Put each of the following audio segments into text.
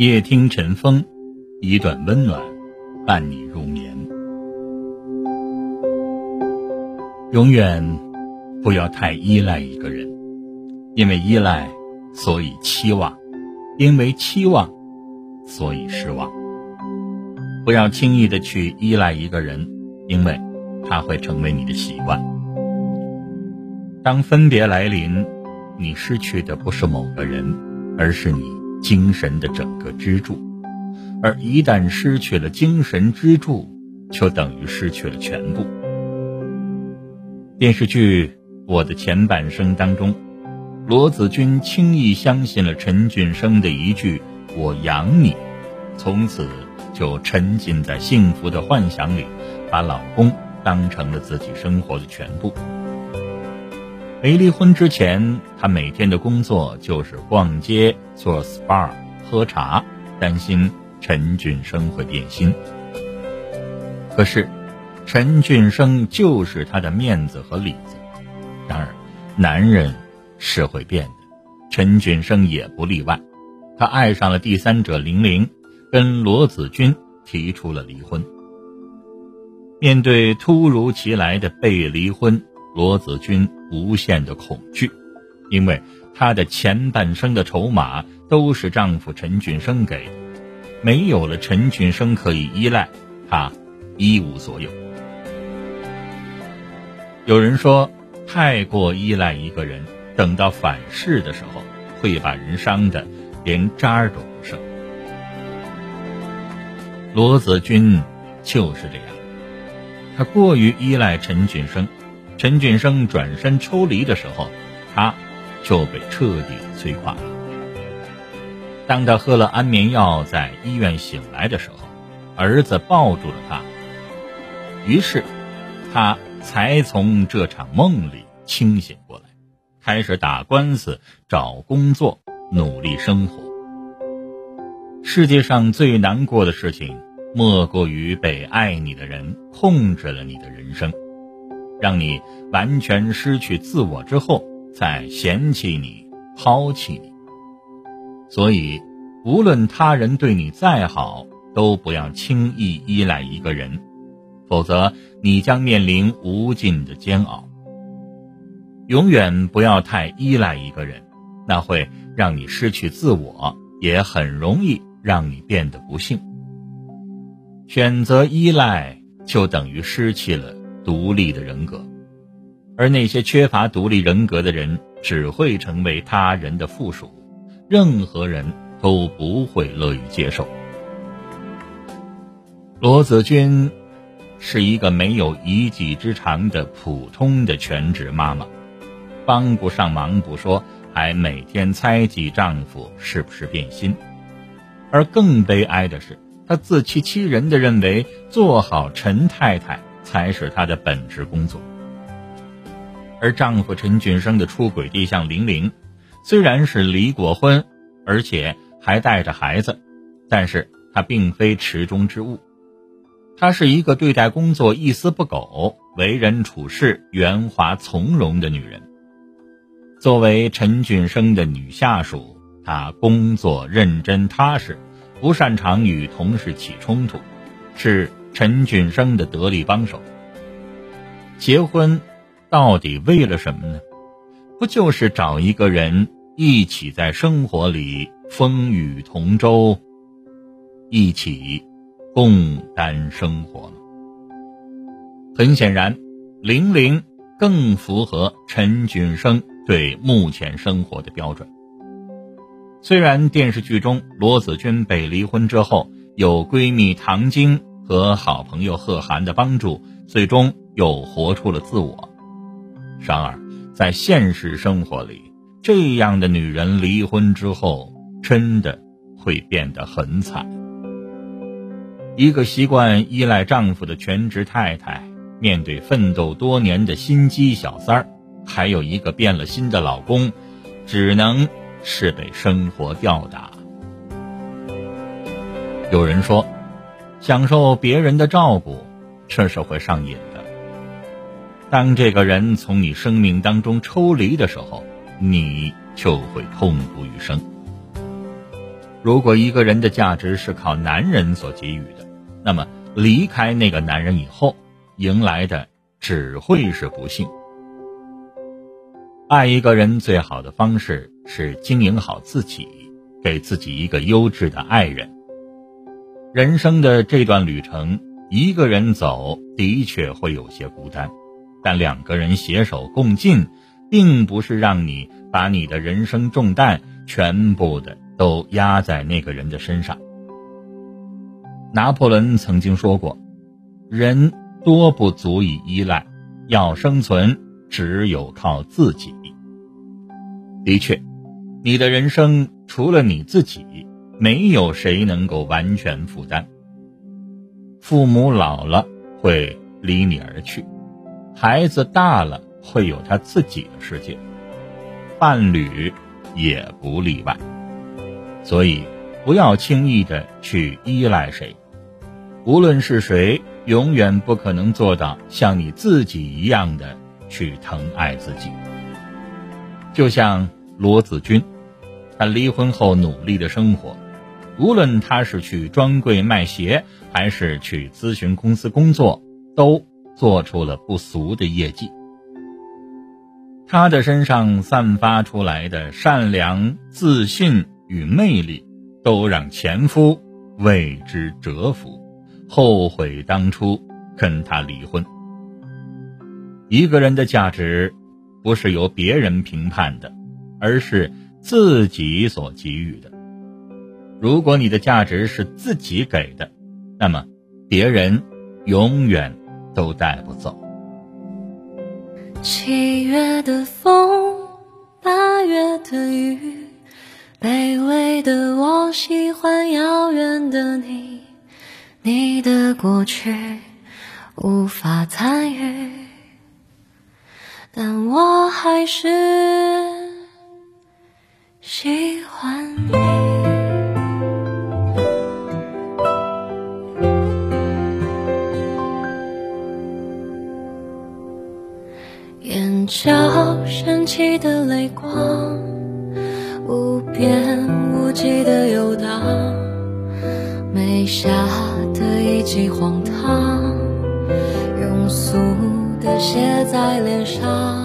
夜听晨风，一段温暖伴你入眠。永远不要太依赖一个人，因为依赖，所以期望；因为期望，所以失望。不要轻易的去依赖一个人，因为他会成为你的习惯。当分别来临，你失去的不是某个人，而是你精神的整个支柱。而一旦失去了精神支柱，就等于失去了全部。电视剧《我的前半生》当中，罗子君轻易相信了陈俊生的一句“我养你”，从此就沉浸在幸福的幻想里，把老公当成了自己生活的全部。没离婚之前，她每天的工作就是逛街、做 SPA、喝茶，担心陈俊生会变心。可是，陈俊生就是他的面子和里子。然而，男人是会变的，陈俊生也不例外。他爱上了第三者玲玲，跟罗子君提出了离婚。面对突如其来的被离婚。罗子君无限的恐惧，因为她的前半生的筹码都是丈夫陈俊生给的，没有了陈俊生可以依赖，她一无所有。有人说，太过依赖一个人，等到反噬的时候，会把人伤的连渣儿都不剩。罗子君就是这样，她过于依赖陈俊生。陈俊生转身抽离的时候，他就被彻底摧垮了。当他喝了安眠药，在医院醒来的时候，儿子抱住了他，于是他才从这场梦里清醒过来，开始打官司、找工作、努力生活。世界上最难过的事情，莫过于被爱你的人控制了你的人生。让你完全失去自我之后，在嫌弃你、抛弃你。所以，无论他人对你再好，都不要轻易依赖一个人，否则你将面临无尽的煎熬。永远不要太依赖一个人，那会让你失去自我，也很容易让你变得不幸。选择依赖，就等于失去了。独立的人格，而那些缺乏独立人格的人，只会成为他人的附属，任何人都不会乐于接受。罗子君是一个没有一技之长的普通的全职妈妈，帮不上忙不说，还每天猜忌丈夫是不是变心，而更悲哀的是，她自欺欺人的认为做好陈太太。才是她的本职工作，而丈夫陈俊生的出轨对象玲玲，虽然是离过婚，而且还带着孩子，但是她并非池中之物，她是一个对待工作一丝不苟、为人处事圆滑从容的女人。作为陈俊生的女下属，她工作认真踏实，不擅长与同事起冲突，是。陈俊生的得力帮手。结婚到底为了什么呢？不就是找一个人一起在生活里风雨同舟，一起共担生活吗？很显然，玲玲更符合陈俊生对目前生活的标准。虽然电视剧中罗子君被离婚之后，有闺蜜唐晶。和好朋友贺涵的帮助，最终又活出了自我。然而，在现实生活里，这样的女人离婚之后，真的会变得很惨。一个习惯依赖丈夫的全职太太，面对奋斗多年的心机小三儿，还有一个变了心的老公，只能是被生活吊打。有人说。享受别人的照顾，这是会上瘾。当这个人从你生命当中抽离的时候，你就会痛不欲生。如果一个人的价值是靠男人所给予的，那么离开那个男人以后，迎来的只会是不幸。爱一个人最好的方式是经营好自己，给自己一个优质的爱人。人生的这段旅程，一个人走的确会有些孤单，但两个人携手共进，并不是让你把你的人生重担全部的。都压在那个人的身上。拿破仑曾经说过：“人多不足以依赖，要生存只有靠自己。”的确，你的人生除了你自己，没有谁能够完全负担。父母老了会离你而去，孩子大了会有他自己的世界，伴侣也不例外。所以，不要轻易的去依赖谁。无论是谁，永远不可能做到像你自己一样的去疼爱自己。就像罗子君，他离婚后努力的生活，无论他是去专柜卖鞋，还是去咨询公司工作，都做出了不俗的业绩。他的身上散发出来的善良、自信。与魅力，都让前夫为之折服，后悔当初跟他离婚。一个人的价值，不是由别人评判的，而是自己所给予的。如果你的价值是自己给的，那么别人永远都带不走。七月的风，八月的雨。卑微的我喜欢遥远的你，你的过去无法参与，但我还是喜欢你。眼角升起的泪光。无边无际的游荡，眉下的一记荒唐，庸俗的写在脸上，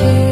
you.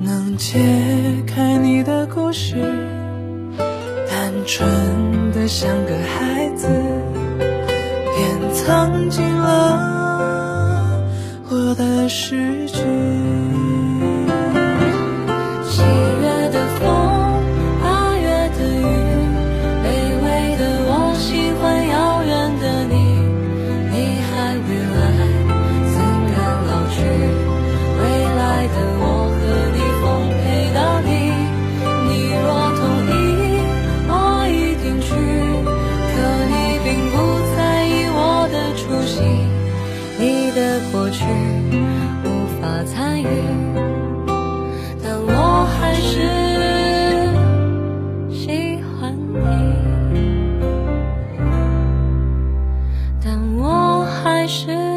能解开你的故事，单纯的像个孩子，便藏进了我的诗句。我还是